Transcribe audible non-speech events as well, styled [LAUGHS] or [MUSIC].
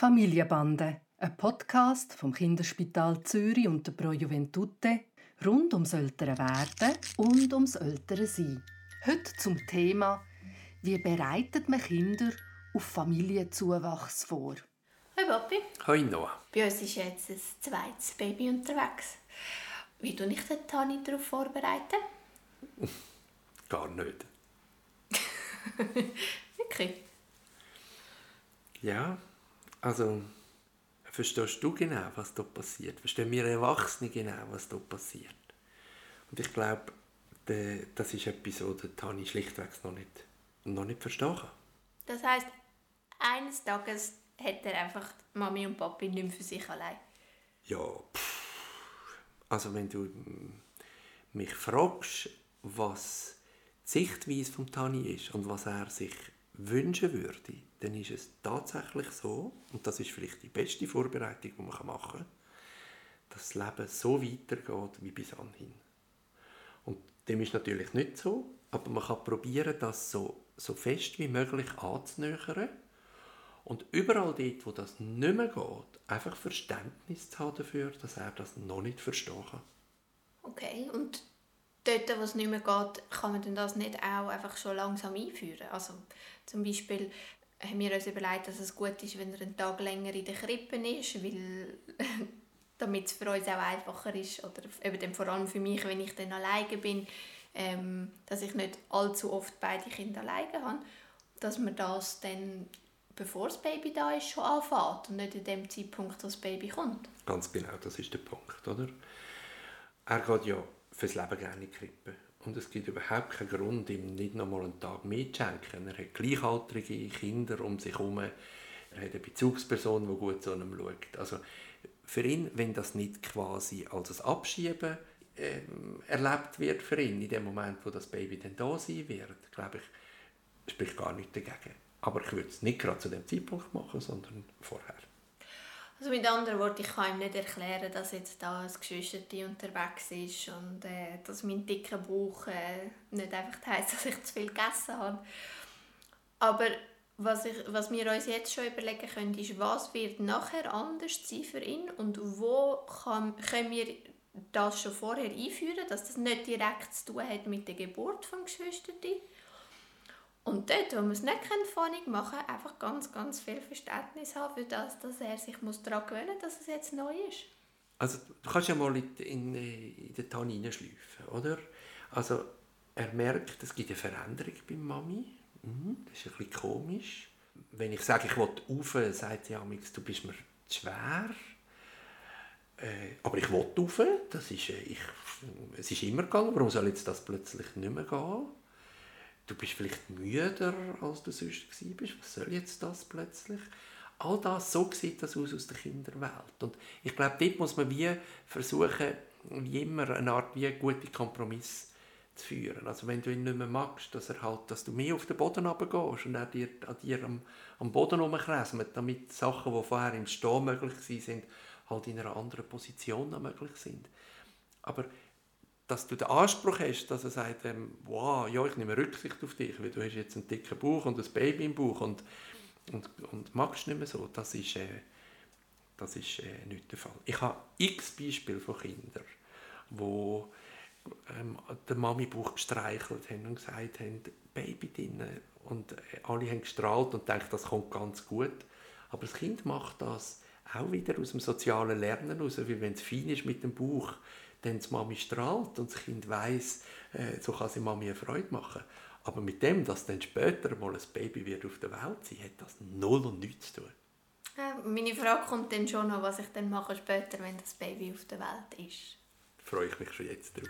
Familienbande, ein Podcast vom Kinderspital Zürich und der Pro Juventute rund ums ältere Werden und ums ältere Sein. Heute zum Thema Wie bereitet man Kinder auf Familienzuwachs vor? Hi Papi. Hi Noah. Bei uns ist jetzt ein zweites Baby unterwegs. Wie tue ich den Tani darauf vorbereiten? Gar nicht. [LAUGHS] Wirklich? Ja, also verstehst du genau, was da passiert? Verstehen wir Erwachsene genau, was da passiert? Und ich glaube, das ist etwas, was Tani schlichtweg noch nicht, noch nicht verstehen kann. Das heisst, eines Tages hat er einfach Mami und Papi nicht mehr für sich allein? Ja, pff. also wenn du mich fragst, was die Sichtweise von Tani ist und was er sich wünschen würde, dann ist es tatsächlich so, und das ist vielleicht die beste Vorbereitung, die man machen kann, dass das Leben so weitergeht wie bis anhin. Und dem ist natürlich nicht so, aber man kann probieren, das so, so fest wie möglich anzunähern und überall dort, wo das nicht mehr geht, einfach Verständnis zu haben dafür, dass er das noch nicht verstehen kann. Okay, und dort, wo es nicht mehr geht, kann man das nicht auch einfach schon langsam einführen? Also zum Beispiel haben wir uns überlegt, dass es gut ist, wenn er einen Tag länger in der Krippe ist, weil [LAUGHS] damit es für uns auch einfacher ist oder eben vor allem für mich, wenn ich dann alleine bin, ähm, dass ich nicht allzu oft beide Kinder alleine habe, dass man das dann bevor das Baby da ist, schon anfängt und nicht in dem Zeitpunkt, wo das Baby kommt. Ganz genau, das ist der Punkt, oder? Er geht ja fürs Leben gerne in die Krippe. Und es gibt überhaupt keinen Grund, ihm nicht noch mal einen Tag mehr zu schenken. Er hat gleichaltrige Kinder um sich herum. Er hat eine Bezugsperson, die gut zu ihm schaut. Also für ihn, wenn das nicht quasi als ein Abschieben äh, erlebt wird für ihn, in dem Moment, wo das Baby dann da sein wird, glaube ich, spricht gar nichts dagegen. Aber ich würde es nicht gerade zu dem Zeitpunkt machen, sondern vorher. Also mit anderen Worten, ich kann ihm nicht erklären, dass jetzt da ein Geschwisterti unterwegs ist und äh, dass mein dicker Bauch äh, nicht einfach heisst, [LAUGHS] dass ich zu viel gegessen habe. Aber was, ich, was wir uns jetzt schon überlegen können, ist, was wird nachher anders sein für ihn und wo kann, können wir das schon vorher einführen, dass das nicht direkt zu tun hat mit der Geburt des Geschwisterti. Und dort, wo man es nicht vornig machen kann, einfach ganz, ganz viel Verständnis haben für das, dass er sich daran gewöhnen muss, dass es jetzt neu ist. Also du kannst ja mal in, in, in den Ton hineinschleifen, oder? Also er merkt, es gibt eine Veränderung bei Mami. Mhm, das ist ein bisschen komisch. Wenn ich sage, ich will rauf, sagt sie du bist mir zu schwer. Äh, aber ich will rauf, das ist, äh, ich, es ist immer gegangen, warum soll jetzt das plötzlich nicht mehr gehen? Du bist vielleicht müder, als du sonst bist. Was soll jetzt das plötzlich? All das, so sieht das aus aus der Kinderwelt. Und ich glaube, dort muss man wie versuchen, wie immer eine Art wie gute Kompromiss zu führen. Also wenn du ihn nicht mehr magst, dass, er halt, dass du mehr auf den Boden runtergehst und er dir, an dir am, am Boden herumkräsmet, damit Sachen, die vorher im Stehen möglich sind, halt in einer anderen Position möglich sind. Aber dass du den Anspruch hast, dass er sagt, ähm, wow, ja, ich nehme Rücksicht auf dich, weil du hast jetzt einen dicken Bauch und ein Baby im Bauch und, und, und magst nicht mehr so, das ist, äh, das ist äh, nicht der Fall. Ich habe x Beispiele von Kindern, wo ähm, der Mami Bauch gestreichelt haben und gesagt haben, Baby drin und äh, alle haben gestrahlt und denken, das kommt ganz gut. Aber das Kind macht das auch wieder aus dem sozialen Lernen heraus, weil wenn es fein ist mit dem Bauch, dann die Mami strahlt und das Kind weiß, äh, so kann sie Mami eine Freude machen. Aber mit dem, dass dann später mal ein Baby wird auf der Welt sein, hat das null und nichts zu tun. Ja, meine Frage kommt dann schon noch, was ich dann mache später, wenn das Baby auf der Welt ist. Da freue ich mich schon jetzt drauf.